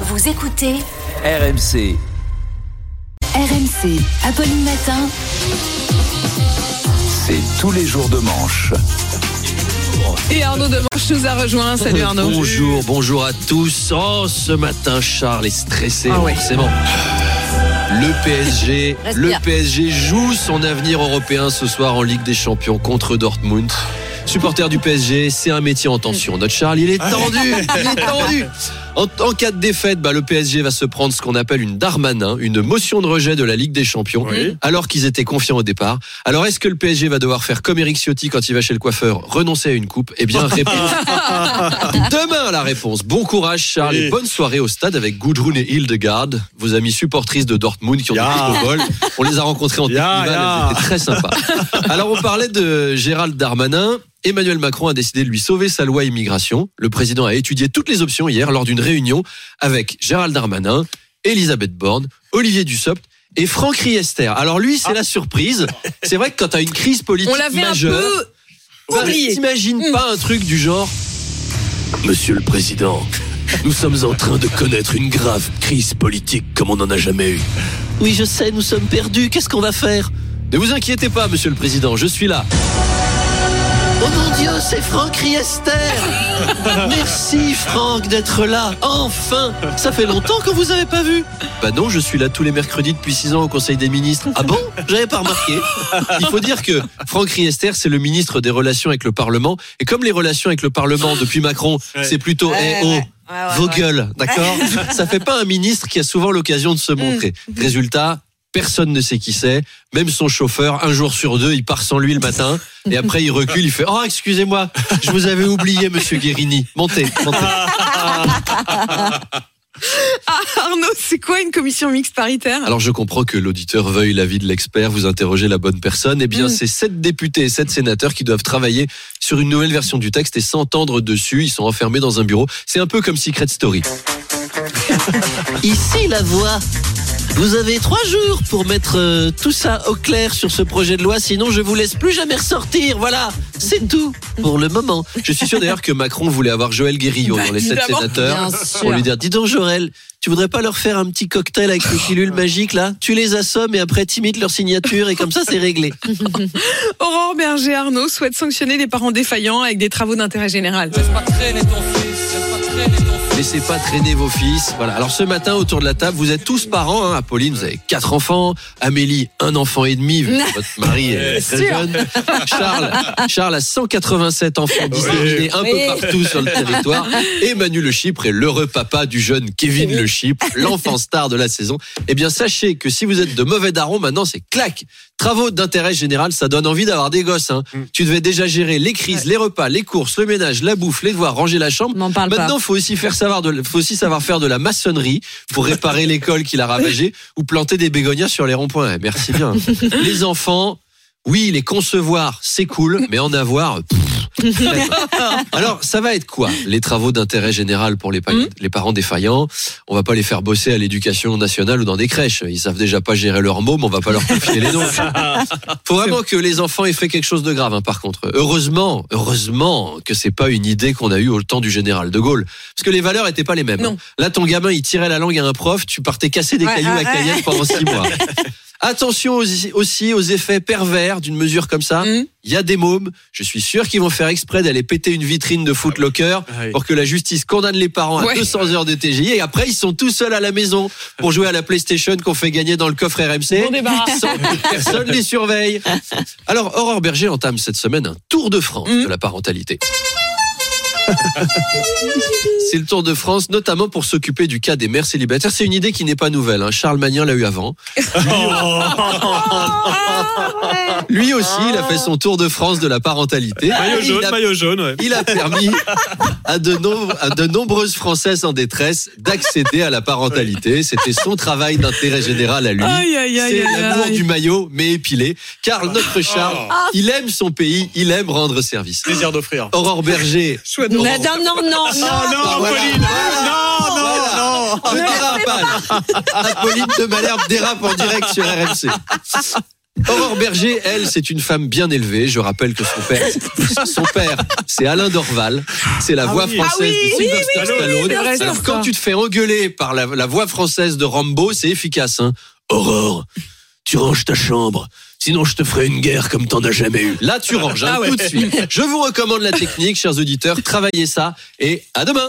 Vous écoutez RMC. RMC. Apolline Matin. C'est tous les jours de manche. Et Arnaud Demanche nous a rejoint. Salut Arnaud. Bonjour, bonjour à tous. Oh, ce matin, Charles est stressé, Ah ouais. forcément. Le PSG, le PSG joue son avenir européen ce soir en Ligue des Champions contre Dortmund. Supporter du PSG, c'est un métier en tension. Notre Charles, il est tendu, il est tendu. En, en cas de défaite, bah, le PSG va se prendre ce qu'on appelle une Darmanin, une motion de rejet de la Ligue des Champions, alors qu'ils étaient confiants au départ. Alors, est-ce que le PSG va devoir faire comme Eric Ciotti quand il va chez le coiffeur, renoncer à une coupe? Eh bien, réponse Demain, la réponse. Bon courage, Charles, et bonne soirée au stade avec Gudrun et Hildegard, vos amis supportrices de Dortmund qui ont Ya. des au vol. On les a rencontrés en elles étaient très sympas. Alors, on parlait de Gérald Darmanin. Emmanuel Macron a décidé de lui sauver sa loi immigration. Le président a étudié toutes les options hier lors d'une réunion avec Gérald Darmanin, Elisabeth Borne, Olivier Dussopt et Franck Riester. Alors lui, c'est la surprise. C'est vrai que quand tu as une crise politique On l'avait un majeure, peu bah. T'imagines Mm. pas un truc du genre Monsieur le Président, nous sommes en train de connaître une grave crise politique comme on n'en a jamais eu. Oui, je sais, nous sommes perdus. Qu'est-ce qu'on va faire? Ne vous inquiétez pas, Monsieur le Président, je suis là. Oh mon Dieu, c'est Franck Riester. Merci Franck d'être là, enfin. Ça fait longtemps que vous avez pas vu. Bah non, je suis là tous les mercredis depuis 6 ans au Conseil des ministres. Ah bon? J'avais pas remarqué. Il faut dire que Franck Riester, c'est le ministre des Relations avec le Parlement. Et comme les relations avec le Parlement depuis Macron, c'est plutôt eh oh, vos gueules, d'accord? Ça fait pas un ministre qui a souvent l'occasion de se montrer. Résultat, personne ne sait qui c'est. Même son chauffeur, un jour sur deux, il part sans lui le matin. Et après, il recule, il fait Oh, excusez-moi, je vous avais oublié, monsieur Guérini. Montez, montez. Ah, Arnaud, c'est quoi une commission mixte paritaire? Alors je comprends que l'auditeur veuille l'avis de l'expert, vous interrogez la bonne personne. Eh bien, Mm. c'est sept députés et sept sénateurs qui doivent travailler sur une nouvelle version du texte et s'entendre dessus. Ils sont enfermés dans un bureau. C'est un peu comme Secret Story. Ici la voix. Vous avez trois jours pour mettre euh, tout ça au clair sur ce projet de loi, sinon je vous laisse plus jamais ressortir. Voilà, c'est tout pour le moment. Je suis sûr d'ailleurs que Macron voulait avoir Joël Guérillot dans les sept sénateurs pour lui dire Dis donc, Joël, tu voudrais pas leur faire un petit cocktail avec les pilules magiques là? Tu les assommes et après t'imites leur signature et comme ça c'est réglé. Aurore Berger Arnaud souhaite sanctionner les parents défaillants avec des travaux d'intérêt général. Laissez pas traîner vos fils. Voilà. Alors ce matin autour de la table, vous êtes tous parents. Hein. Apolline, vous avez quatre enfants. Amélie, un enfant et demi. vu que Votre mari est très Sûr. jeune. Charles, Charles a 187 enfants disséminés un peu partout sur le territoire. Et Manu Le Chypre est l'heureux papa du jeune Kevin Le Chypre, l'enfant star de la saison. Eh bien, sachez que si vous êtes de mauvais darons, maintenant c'est clac. Travaux d'intérêt général, ça donne envie d'avoir des gosses. Hein. Tu devais déjà gérer les crises, les repas, les courses, le ménage, la bouffe, les devoirs, ranger la chambre. N'en parle pas. Faut aussi faire savoir de, faut aussi savoir faire de la maçonnerie pour réparer l'école qu'il a ravagée ou planter des bégonias sur les ronds-points. Eh, Merci bien. Les enfants, oui, les concevoir, c'est cool, mais en avoir. pff, Alors, ça va être quoi Les travaux d'intérêt général pour les, pa- les parents défaillants? On va pas les faire bosser à l'éducation nationale ou dans des crèches. Ils savent déjà pas gérer leur môme, on va pas leur confier les noms. Faut vraiment que les enfants aient fait quelque chose de grave, hein, par contre. Heureusement, heureusement que c'est pas une idée qu'on a eue au temps du général de Gaulle. Parce que les valeurs étaient pas les mêmes. Non. hein. Là, ton gamin, il tirait la langue à un prof, tu partais casser des Ouais, cailloux à Cayenne pendant six mois. Attention aussi, aussi aux effets pervers d'une mesure comme ça. Mm. Il y a des mômes, je suis sûr qu'ils vont faire exprès d'aller péter une vitrine de Footlocker Ah oui. pour que la justice condamne les parents à Ouais. 200 heures de TGI et après ils sont tout seuls à la maison pour jouer à la PlayStation qu'on fait gagner dans le coffre RMC Bon sans que personne les surveille. Alors Aurore Berger entame cette semaine un tour de France Mm. de la parentalité. C'est le Tour de France, notamment pour s'occuper du cas des mères célibataires. C'est une idée qui n'est pas nouvelle. hein. Charles Magnin l'a eu avant. Lui aussi, il a fait son Tour de France de la parentalité. Maillot Il jaune, a- maillot jaune, ouais. il a permis à de, nom- à de nombreuses Françaises en détresse d'accéder à la parentalité. C'était son travail d'intérêt général à lui. Aïe, aïe, aïe, C'est aïe, l'amour aïe. du maillot, mais épilé. Car notre Charles, il aime son pays, il aime rendre service. Plaisir d'offrir. Aurore Berger. Non, non, non, non, Oh non, Voilà. Pauline Non, non, non Le dérapage. Apolline de Malherbe dérape en direct sur RMC. Aurore Berger, elle, c'est une femme bien élevée. Je rappelle que son père, son père, c'est Alain Dorval. C'est la voix oui. française Ah oui, de Sylvester oui, Stallone. Alors quand tu te fais engueuler par la, la voix française de Rambo, c'est efficace. Hein. Aurore, tu ranges ta chambre. Sinon, je te ferai une guerre comme t'en as jamais eu. Là, tu ranges, hein, Ah ouais. tout de suite. Je vous recommande la technique, chers auditeurs. Travaillez ça et à demain.